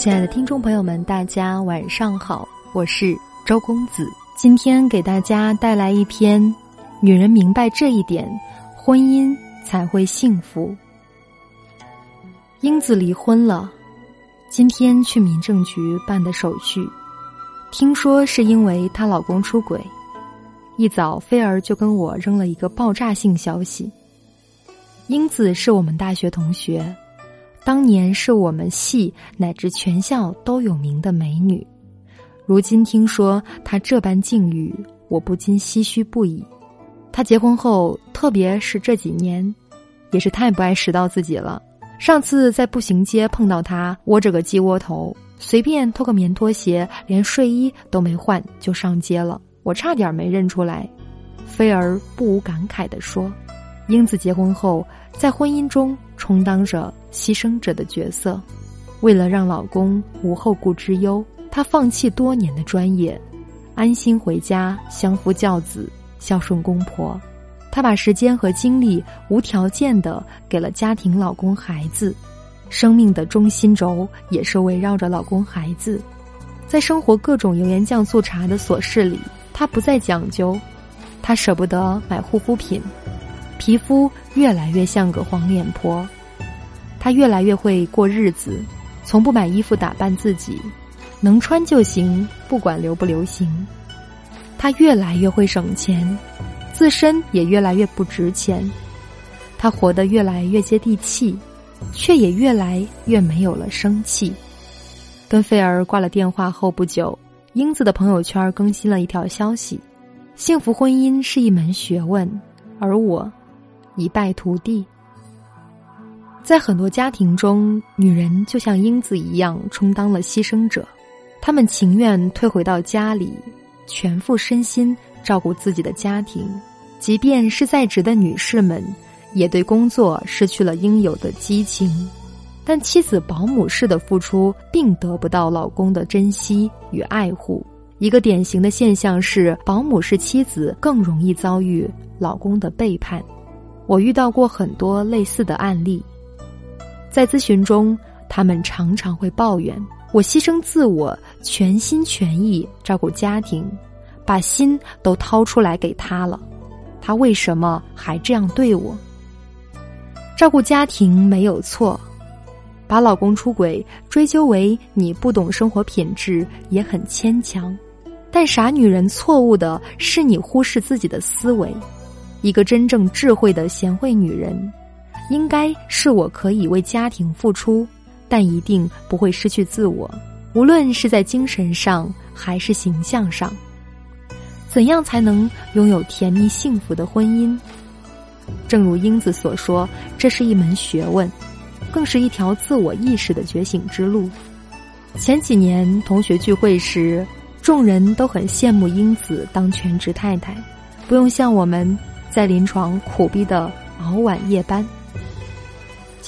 亲爱的听众朋友们，大家晚上好，我是周公子。今天给大家带来一篇《女人明白这一点，婚姻才会幸福》。英子离婚了，今天去民政局办的手续，听说是因为她老公出轨。一早，菲儿就跟我扔了一个爆炸性消息：英子是我们大学同学。当年是我们系乃至全校都有名的美女，如今听说她这般境遇，我不禁唏嘘不已。她结婚后，特别是这几年，也是太不爱拾到自己了。上次在步行街碰到她，窝着个鸡窝头，随便脱个棉拖鞋，连睡衣都没换就上街了，我差点没认出来。菲儿不无感慨地说：“英子结婚后，在婚姻中充当着。”牺牲者的角色，为了让老公无后顾之忧，她放弃多年的专业，安心回家相夫教子，孝顺公婆。她把时间和精力无条件的给了家庭、老公、孩子，生命的中心轴也是围绕着老公、孩子。在生活各种油盐酱醋茶的琐事里，她不再讲究，她舍不得买护肤品，皮肤越来越像个黄脸婆。她越来越会过日子，从不买衣服打扮自己，能穿就行，不管流不流行。她越来越会省钱，自身也越来越不值钱。她活得越来越接地气，却也越来越没有了生气。跟菲儿挂了电话后不久，英子的朋友圈更新了一条消息：幸福婚姻是一门学问，而我一败涂地。在很多家庭中，女人就像英子一样充当了牺牲者，她们情愿退回到家里，全副身心照顾自己的家庭，即便是在职的女士们，也对工作失去了应有的激情。但妻子保姆式的付出，并得不到老公的珍惜与爱护。一个典型的现象是，保姆式妻子更容易遭遇老公的背叛。我遇到过很多类似的案例。在咨询中，他们常常会抱怨：“我牺牲自我，全心全意照顾家庭，把心都掏出来给他了，他为什么还这样对我？”照顾家庭没有错，把老公出轨追究为你不懂生活品质也很牵强。但傻女人错误的是你忽视自己的思维。一个真正智慧的贤惠女人。应该是我可以为家庭付出，但一定不会失去自我，无论是在精神上还是形象上。怎样才能拥有甜蜜幸福的婚姻？正如英子所说，这是一门学问，更是一条自我意识的觉醒之路。前几年同学聚会时，众人都很羡慕英子当全职太太，不用像我们在临床苦逼的熬晚夜班。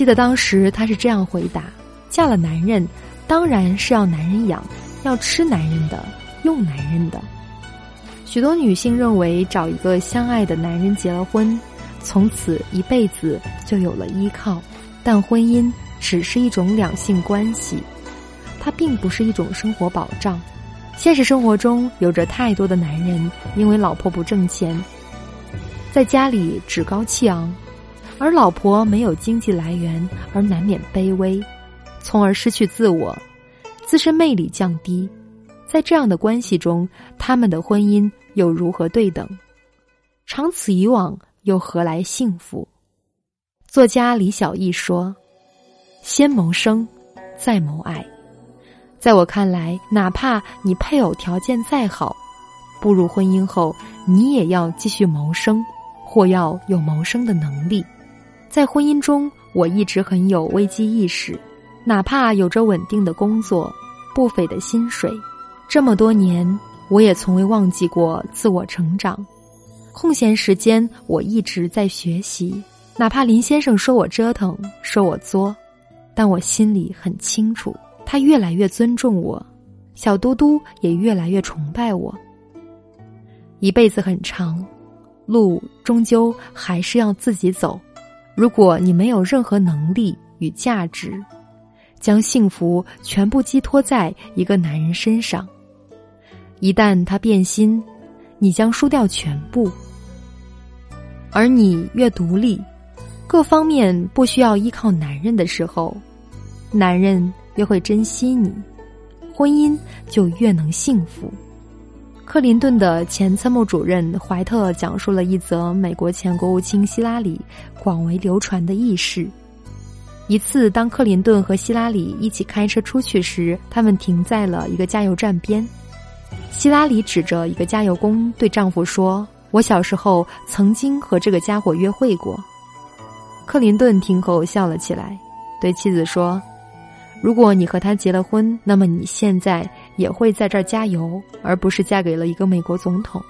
记得当时她是这样回答：“嫁了男人，当然是要男人养，要吃男人的，用男人的。”许多女性认为找一个相爱的男人结了婚，从此一辈子就有了依靠。但婚姻只是一种两性关系，它并不是一种生活保障。现实生活中有着太多的男人因为老婆不挣钱，在家里趾高气昂。而老婆没有经济来源，而难免卑微，从而失去自我，自身魅力降低。在这样的关系中，他们的婚姻又如何对等？长此以往，又何来幸福？作家李小艺说：“先谋生，再谋爱。”在我看来，哪怕你配偶条件再好，步入婚姻后，你也要继续谋生，或要有谋生的能力。在婚姻中，我一直很有危机意识，哪怕有着稳定的工作、不菲的薪水，这么多年，我也从未忘记过自我成长。空闲时间，我一直在学习，哪怕林先生说我折腾、说我作，但我心里很清楚，他越来越尊重我，小嘟嘟也越来越崇拜我。一辈子很长，路终究还是要自己走。如果你没有任何能力与价值，将幸福全部寄托在一个男人身上。一旦他变心，你将输掉全部。而你越独立，各方面不需要依靠男人的时候，男人越会珍惜你，婚姻就越能幸福。克林顿的前参谋主任怀特讲述了一则美国前国务卿希拉里广为流传的轶事。一次，当克林顿和希拉里一起开车出去时，他们停在了一个加油站边。希拉里指着一个加油工对丈夫说：“我小时候曾经和这个家伙约会过。”克林顿听后笑了起来，对妻子说：“如果你和他结了婚，那么你现在也会在这儿加油，而不是嫁给了一个美国总统。”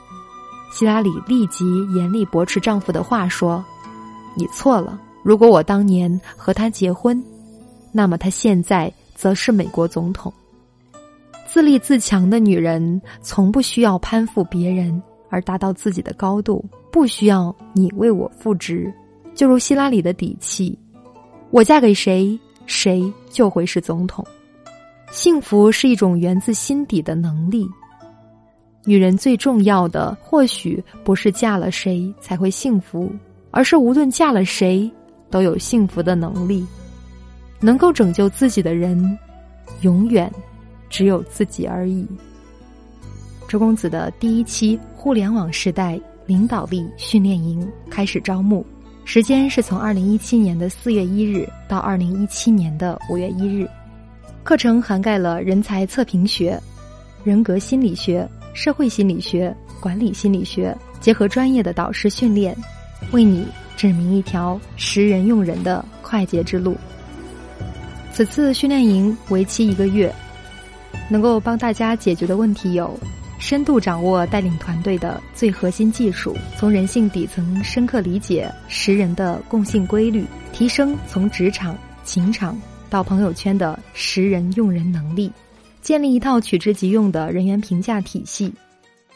希拉里立即严厉驳斥丈夫的话说：“你错了。”如果我当年和他结婚，那么他现在则是美国总统。自立自强的女人从不需要攀附别人而达到自己的高度，不需要你为我赋值。就如希拉里的底气，我嫁给谁，谁就会是总统。幸福是一种源自心底的能力。女人最重要的，或许不是嫁了谁才会幸福，而是无论嫁了谁。都有幸福的能力，能够拯救自己的人，永远只有自己而已。周公子的第一期互联网时代领导力训练营开始招募，时间是从二零一七年的四月一日到二零一七年的五月一日。课程涵盖了人才测评学、人格心理学、社会心理学、管理心理学，结合专业的导师训练，为你。指明一条识人用人的快捷之路。此次训练营为期一个月，能够帮大家解决的问题有：深度掌握带领团队的最核心技术，从人性底层深刻理解识人的共性规律，提升从职场、情场到朋友圈的识人用人能力，建立一套取之即用的人员评价体系，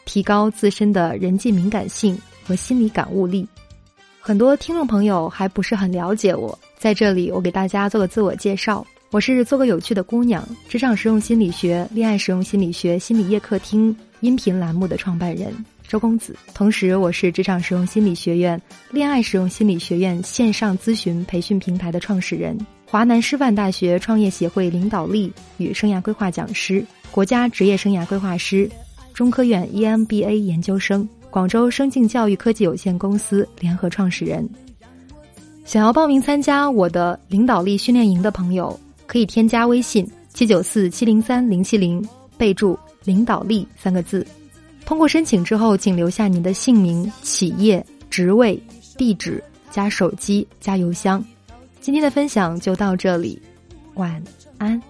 提高自身的人际敏感性和心理感悟力。很多听众朋友还不是很了解我，在这里我给大家做个自我介绍。我是做个有趣的姑娘，职场实用心理学、恋爱实用心理学心理夜客厅音频栏目的创办人周公子，同时我是职场实用心理学院、恋爱实用心理学院线上咨询培训平台的创始人，华南师范大学创业协会领导力与生涯规划讲师，国家职业生涯规划师，中科院 EMBA 研究生。广州生境教育科技有限公司联合创始人。想要报名参加我的领导力训练营的朋友，可以添加微信七九四七零三零七零，备注“领导力”三个字。通过申请之后，请留下您的姓名、企业、职位、地址加手机加邮箱。今天的分享就到这里，晚安。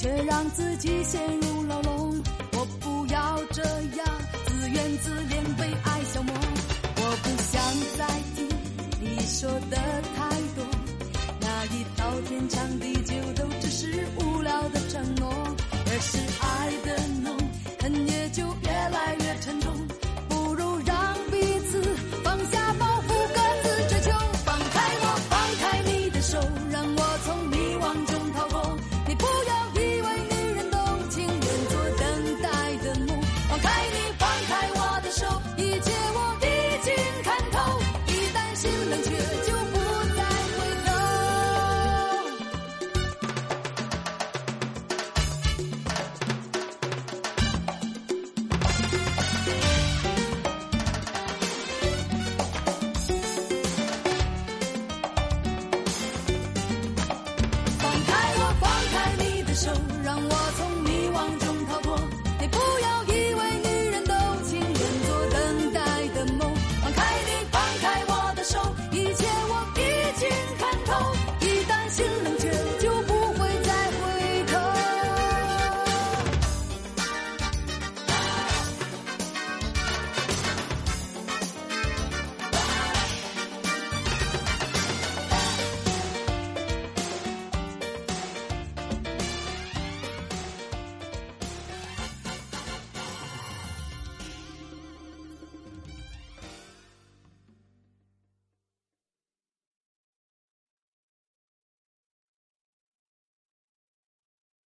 却让自己陷入牢笼。我不要这样自怨自怜被爱消磨。我不想再听你说的太多。那一套天长地久都只是无聊的承诺而是爱的浓恨也就越来越